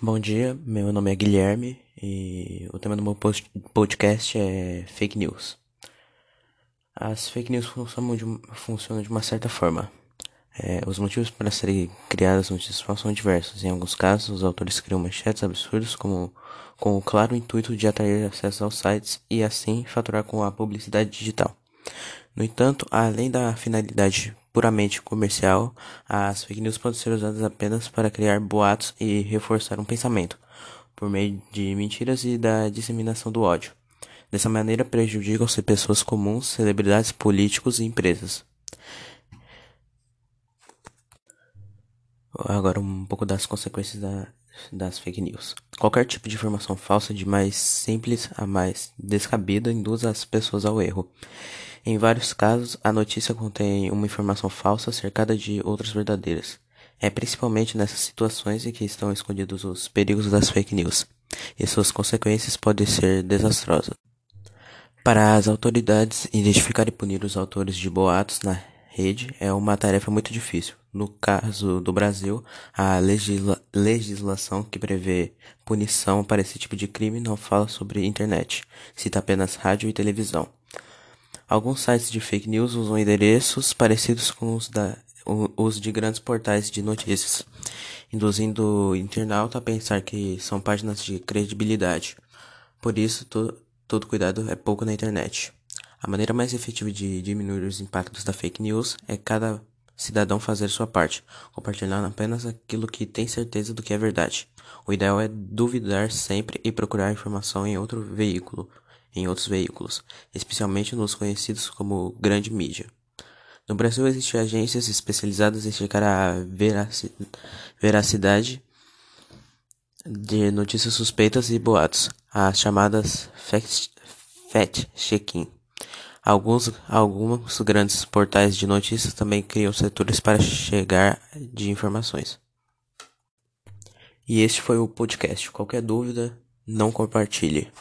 Bom dia, meu nome é Guilherme e o tema do meu podcast é fake news. As fake news funcionam de, funcionam de uma certa forma. É, os motivos para serem criadas notícias falsas são diversos. Em alguns casos, os autores criam manchetes absurdos como, com o claro intuito de atrair acesso aos sites e assim faturar com a publicidade digital. No entanto, além da finalidade puramente comercial, as fake news podem ser usadas apenas para criar boatos e reforçar um pensamento, por meio de mentiras e da disseminação do ódio. Dessa maneira, prejudicam-se pessoas comuns, celebridades, políticos e empresas. Agora, um pouco das consequências da, das fake news. Qualquer tipo de informação falsa, de mais simples a mais descabida, induz as pessoas ao erro. Em vários casos, a notícia contém uma informação falsa cercada de outras verdadeiras. É principalmente nessas situações em que estão escondidos os perigos das fake news, e suas consequências podem ser desastrosas. Para as autoridades identificar e punir os autores de boatos na rede é uma tarefa muito difícil. No caso do Brasil, a legisla legislação que prevê punição para esse tipo de crime não fala sobre internet, cita apenas rádio e televisão. Alguns sites de fake news usam endereços parecidos com os, da, os de grandes portais de notícias, induzindo o internauta a pensar que são páginas de credibilidade. Por isso, to, todo cuidado é pouco na internet. A maneira mais efetiva de diminuir os impactos da fake news é cada cidadão fazer sua parte, compartilhando apenas aquilo que tem certeza do que é verdade. O ideal é duvidar sempre e procurar informação em outro veículo em outros veículos, especialmente nos conhecidos como grande mídia. No Brasil existem agências especializadas em checar a veracidade de notícias suspeitas e boatos, as chamadas fact-checking. Alguns, alguns grandes portais de notícias também criam setores para chegar de informações. E este foi o podcast. Qualquer dúvida, não compartilhe.